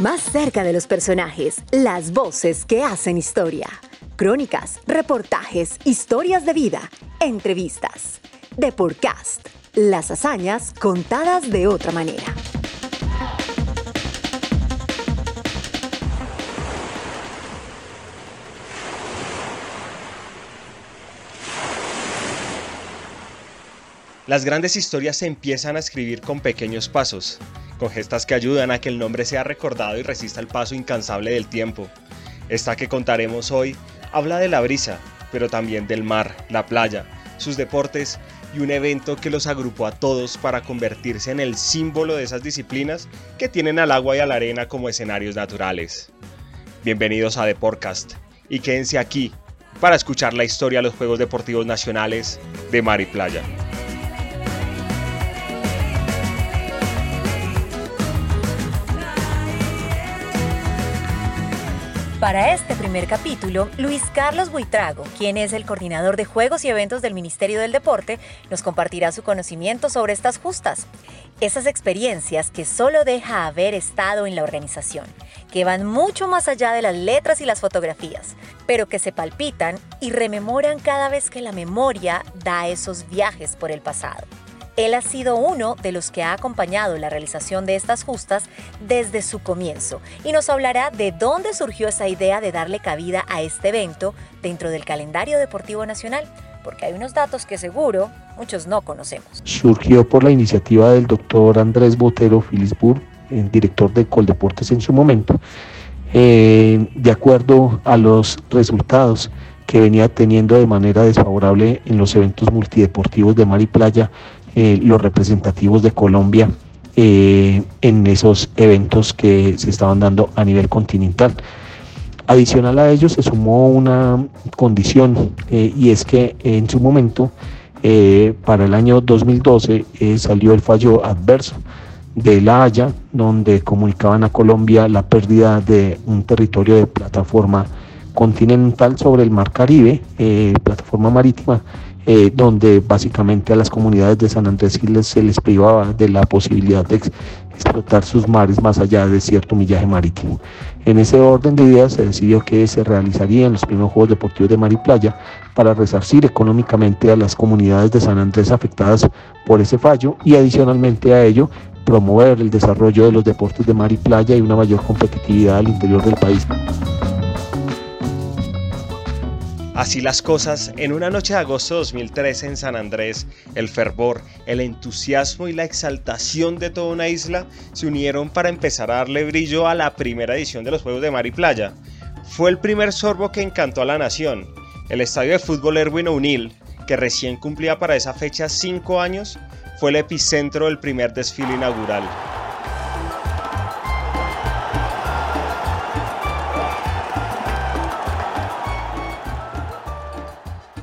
Más cerca de los personajes, las voces que hacen historia. Crónicas, reportajes, historias de vida, entrevistas. The Podcast. Las hazañas contadas de otra manera. Las grandes historias se empiezan a escribir con pequeños pasos, con gestas que ayudan a que el nombre sea recordado y resista el paso incansable del tiempo. Esta que contaremos hoy habla de la brisa, pero también del mar, la playa, sus deportes y un evento que los agrupó a todos para convertirse en el símbolo de esas disciplinas que tienen al agua y a la arena como escenarios naturales. Bienvenidos a The Podcast y quédense aquí para escuchar la historia de los Juegos Deportivos Nacionales de Mar y Playa. Para este primer capítulo, Luis Carlos Buitrago, quien es el coordinador de Juegos y Eventos del Ministerio del Deporte, nos compartirá su conocimiento sobre estas justas. Esas experiencias que solo deja haber estado en la organización, que van mucho más allá de las letras y las fotografías, pero que se palpitan y rememoran cada vez que la memoria da esos viajes por el pasado. Él ha sido uno de los que ha acompañado la realización de estas justas desde su comienzo y nos hablará de dónde surgió esa idea de darle cabida a este evento dentro del calendario deportivo nacional, porque hay unos datos que seguro muchos no conocemos. Surgió por la iniciativa del doctor Andrés Botero Filisburg, el director de Coldeportes en su momento, eh, de acuerdo a los resultados que venía teniendo de manera desfavorable en los eventos multideportivos de mar y playa eh, los representativos de Colombia eh, en esos eventos que se estaban dando a nivel continental. Adicional a ello se sumó una condición eh, y es que en su momento, para el año 2012, salió el fallo adverso de La Haya, donde comunicaban a Colombia la pérdida de un territorio de plataforma continental sobre el Mar Caribe, plataforma marítima, eh, donde básicamente a las comunidades de San Andrés se les privaba de la posibilidad de explotar sus mares más allá de cierto millaje marítimo. En ese orden de ideas se decidió que se realizarían los primeros Juegos Deportivos de Mar y Playa para resarcir económicamente a las comunidades de San Andrés afectadas por ese fallo y adicionalmente a ello promover el desarrollo de los deportes de mar y playa y una mayor competitividad al interior del país. Así las cosas, en una noche de agosto de 2013 en San Andrés, el fervor, el entusiasmo y la exaltación de toda una isla se unieron para empezar a darle brillo a la primera edición de los Juegos de Mar y Playa. Fue el primer sorbo que encantó a la nación. El estadio de fútbol Erwin O'Neill, que recién cumplía para esa fecha cinco años, fue el epicentro del primer desfile inaugural.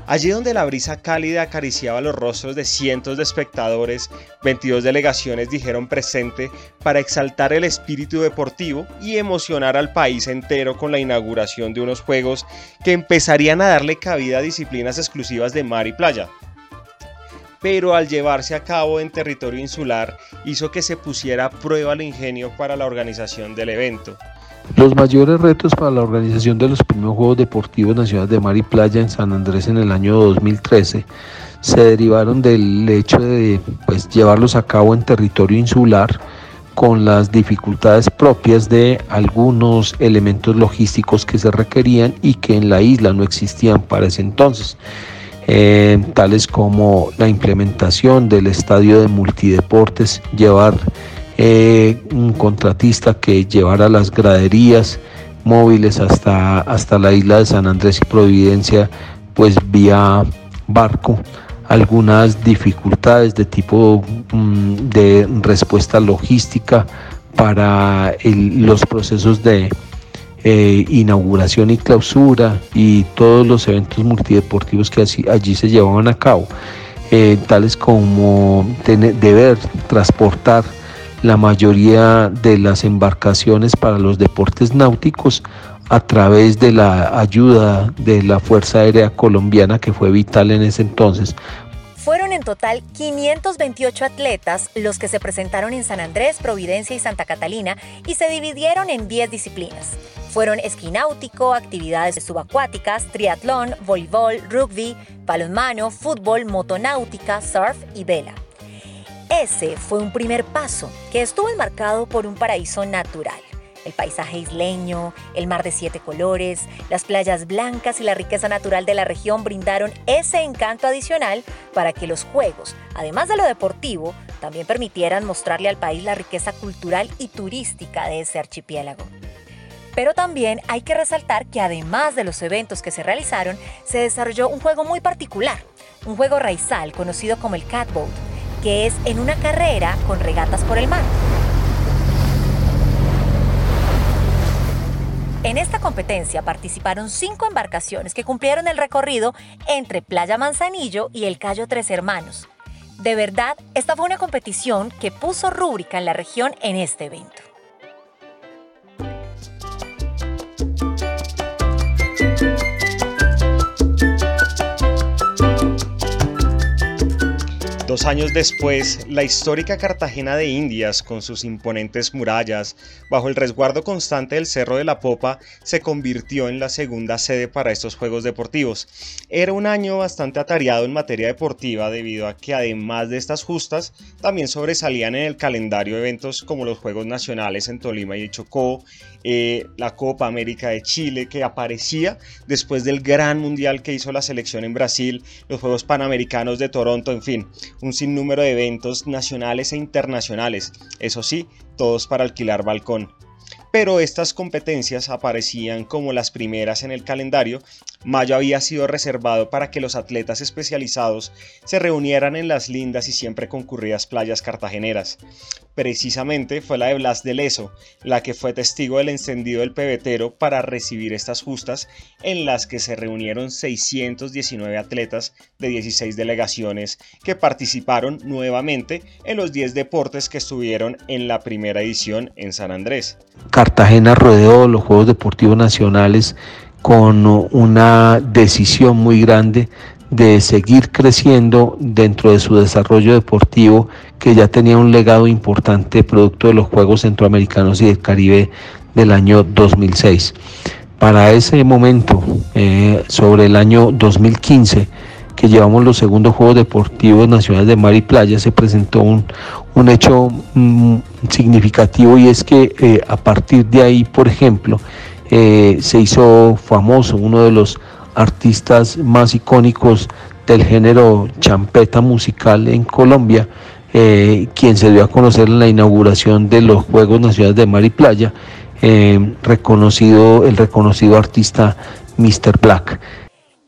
Allí donde la brisa cálida acariciaba los rostros de cientos de espectadores, 22 delegaciones dijeron presente para exaltar el espíritu deportivo y emocionar al país entero con la inauguración de unos Juegos que empezarían a darle cabida a disciplinas exclusivas de mar y playa. Pero al llevarse a cabo en territorio insular hizo que se pusiera a prueba el ingenio para la organización del evento. Los mayores retos para la organización de los primeros Juegos Deportivos Nacionales de Mar y Playa en San Andrés en el año 2013 se derivaron del hecho de pues, llevarlos a cabo en territorio insular con las dificultades propias de algunos elementos logísticos que se requerían y que en la isla no existían para ese entonces, eh, tales como la implementación del estadio de multideportes, llevar eh, un contratista que llevara las graderías móviles hasta, hasta la isla de San Andrés y Providencia, pues vía barco algunas dificultades de tipo mm, de respuesta logística para los procesos de eh, inauguración y clausura y todos los eventos multideportivos que allí se llevaban a cabo, eh, tales como deber transportar la mayoría de las embarcaciones para los deportes náuticos a través de la ayuda de la Fuerza Aérea Colombiana que fue vital en ese entonces. Fueron en total 528 atletas los que se presentaron en San Andrés, Providencia y Santa Catalina y se dividieron en 10 disciplinas. Fueron esquí náutico, actividades subacuáticas, triatlón, voleibol, rugby, balonmano, fútbol, motonáutica, surf y vela. Ese fue un primer paso que estuvo enmarcado por un paraíso natural el paisaje isleño, el mar de siete colores, las playas blancas y la riqueza natural de la región brindaron ese encanto adicional para que los Juegos, además de lo deportivo, también permitieran mostrarle al país la riqueza cultural y turística de ese archipiélago. Pero también hay que resaltar que además de los eventos que se realizaron, se desarrolló un juego muy particular, un juego raizal conocido como el catboat, que es en una carrera con regatas por el mar. En esta competencia participaron cinco embarcaciones que cumplieron el recorrido entre Playa Manzanillo y el Cayo Tres Hermanos. De verdad, esta fue una competición que puso rúbrica en la región en este evento. Dos años después, la histórica Cartagena de Indias, con sus imponentes murallas, bajo el resguardo constante del Cerro de la Popa, se convirtió en la segunda sede para estos Juegos Deportivos. Era un año bastante atareado en materia deportiva debido a que además de estas justas, también sobresalían en el calendario eventos como los Juegos Nacionales en Tolima y Chocó, eh, la Copa América de Chile que aparecía después del gran mundial que hizo la selección en Brasil, los Juegos Panamericanos de Toronto, en fin un sinnúmero de eventos nacionales e internacionales, eso sí, todos para alquilar balcón. Pero estas competencias aparecían como las primeras en el calendario, mayo había sido reservado para que los atletas especializados se reunieran en las lindas y siempre concurridas playas cartageneras. Precisamente fue la de Blas de Leso, la que fue testigo del encendido del pebetero para recibir estas justas, en las que se reunieron 619 atletas de 16 delegaciones que participaron nuevamente en los 10 deportes que estuvieron en la primera edición en San Andrés. Cartagena rodeó los Juegos Deportivos Nacionales con una decisión muy grande de seguir creciendo dentro de su desarrollo deportivo que ya tenía un legado importante producto de los Juegos Centroamericanos y del Caribe del año 2006. Para ese momento, eh, sobre el año 2015, que llevamos los segundos Juegos Deportivos Nacionales de Mar y Playa, se presentó un, un hecho mm, significativo y es que eh, a partir de ahí, por ejemplo, eh, se hizo famoso uno de los artistas más icónicos del género champeta musical en Colombia, eh, quien se dio a conocer en la inauguración de los Juegos Nacionales de Mar y Playa, reconocido, el reconocido artista Mr. Black.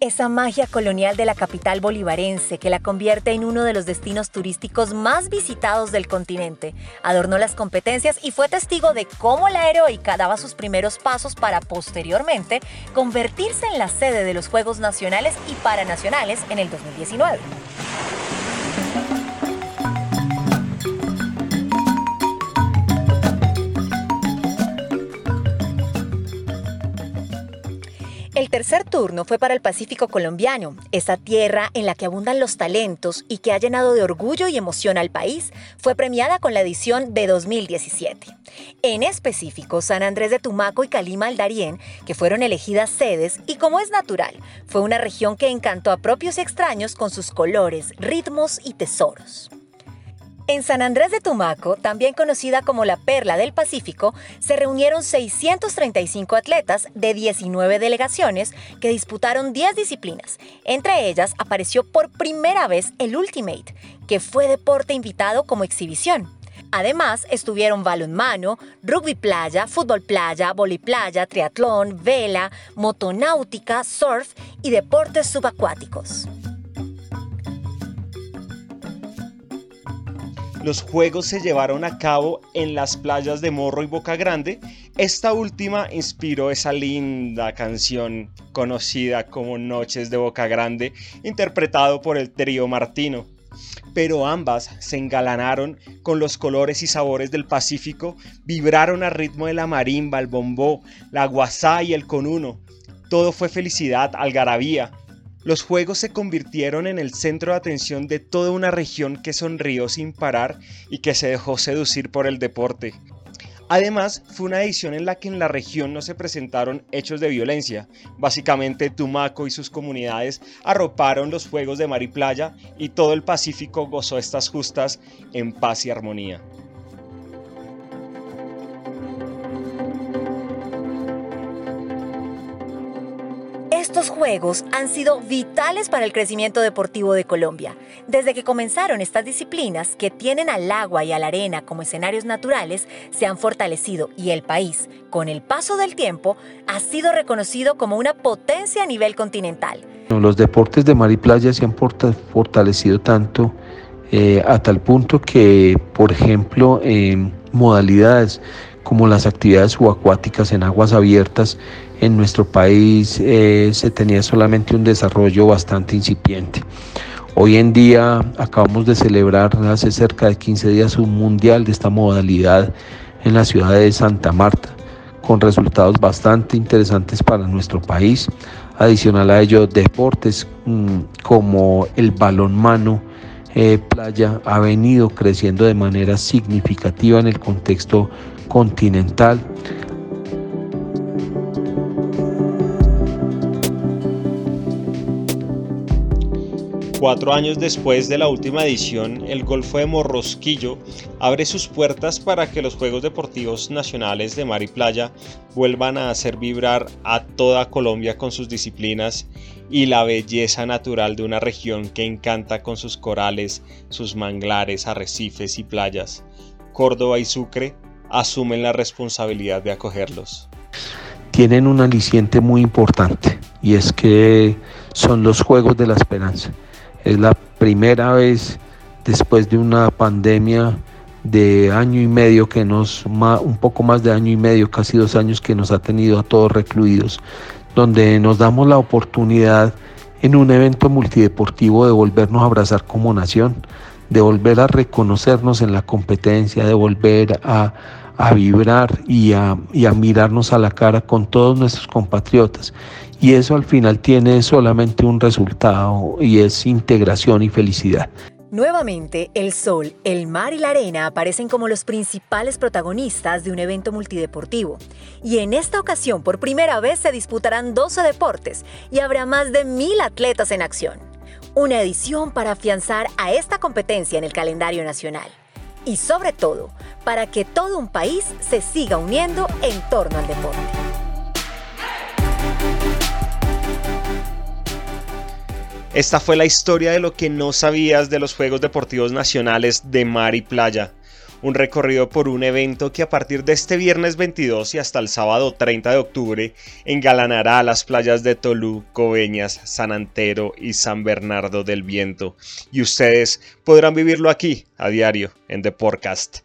Esa magia colonial de la capital bolivarense que la convierte en uno de los destinos turísticos más visitados del continente. Adornó las competencias y fue testigo de cómo la heroica daba sus primeros pasos para posteriormente convertirse en la sede de los Juegos Nacionales y Paranacionales en el 2019. El tercer turno fue para el Pacífico colombiano, esa tierra en la que abundan los talentos y que ha llenado de orgullo y emoción al país, fue premiada con la edición de 2017. En específico, San Andrés de Tumaco y Calima al Darién, que fueron elegidas sedes y como es natural, fue una región que encantó a propios y extraños con sus colores, ritmos y tesoros. En San Andrés de Tumaco, también conocida como la Perla del Pacífico, se reunieron 635 atletas de 19 delegaciones que disputaron 10 disciplinas. Entre ellas apareció por primera vez el Ultimate, que fue deporte invitado como exhibición. Además, estuvieron balonmano, rugby playa, fútbol playa, playa, triatlón, vela, motonáutica, surf y deportes subacuáticos. Los juegos se llevaron a cabo en las playas de Morro y Boca Grande. Esta última inspiró esa linda canción conocida como Noches de Boca Grande, interpretado por el trío Martino. Pero ambas se engalanaron con los colores y sabores del Pacífico, vibraron al ritmo de la marimba, el bombó, la guasá y el conuno. Todo fue felicidad, algarabía, Los Juegos se convirtieron en el centro de atención de toda una región que sonrió sin parar y que se dejó seducir por el deporte. Además, fue una edición en la que en la región no se presentaron hechos de violencia. Básicamente, Tumaco y sus comunidades arroparon los Juegos de Mar Playa y todo el Pacífico gozó estas justas en paz y armonía. Han sido vitales para el crecimiento deportivo de Colombia. Desde que comenzaron estas disciplinas, que tienen al agua y a la arena como escenarios naturales, se han fortalecido y el país, con el paso del tiempo, ha sido reconocido como una potencia a nivel continental. Los deportes de mar y playa se han fortalecido tanto eh, a tal punto que, por ejemplo, modalidades como las actividades subacuáticas en aguas abiertas, en nuestro país eh, se tenía solamente un desarrollo bastante incipiente. Hoy en día acabamos de celebrar hace cerca de 15 días un mundial de esta modalidad en la ciudad de Santa Marta, con resultados bastante interesantes para nuestro país. Adicional a ello, deportes mm, como el balonmano eh, playa ha venido creciendo de manera significativa en el contexto continental. Cuatro años después de la última edición, el Golfo de Morrosquillo abre sus puertas para que los Juegos Deportivos Nacionales de Mar y Playa vuelvan a hacer vibrar a toda Colombia con sus disciplinas y la belleza natural de una región que encanta con sus corales, sus manglares, arrecifes y playas. Córdoba y Sucre asumen la responsabilidad de acogerlos. Tienen un aliciente muy importante y es que son los Juegos de la Esperanza es la primera vez después de una pandemia de año y medio que nos, un poco más de año y medio, casi dos años que nos ha tenido a todos recluidos, donde nos damos la oportunidad en un evento multideportivo de volvernos a abrazar como nación, de volver a reconocernos en la competencia, de volver a, vibrar y a, y a mirarnos a la cara con todos nuestros compatriotas y eso al final tiene solamente un resultado y es integración y felicidad. Nuevamente, el sol, el mar y la arena aparecen como los principales protagonistas de un evento multideportivo. Y en esta ocasión, por primera vez, se disputarán 12 deportes y habrá más de mil atletas en acción. Una edición para afianzar a esta competencia en el calendario nacional. Y sobre todo, para que todo un país se siga uniendo en torno al deporte. Esta fue la historia de lo que no sabías de los Juegos Deportivos Nacionales de Mar y Playa. Un recorrido por un evento que a partir de este viernes 22 y hasta el sábado 30 de octubre engalanará las playas de Tolú, Coveñas, San Antero y San Bernardo del Viento. Y ustedes podrán vivirlo aquí a diario en The Podcast.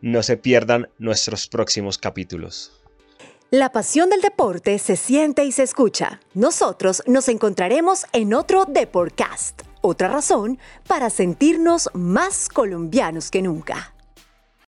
No se pierdan nuestros próximos capítulos. La pasión del deporte se siente y se escucha. Nosotros nos encontraremos en otro Deportcast. Otra razón para sentirnos más colombianos que nunca.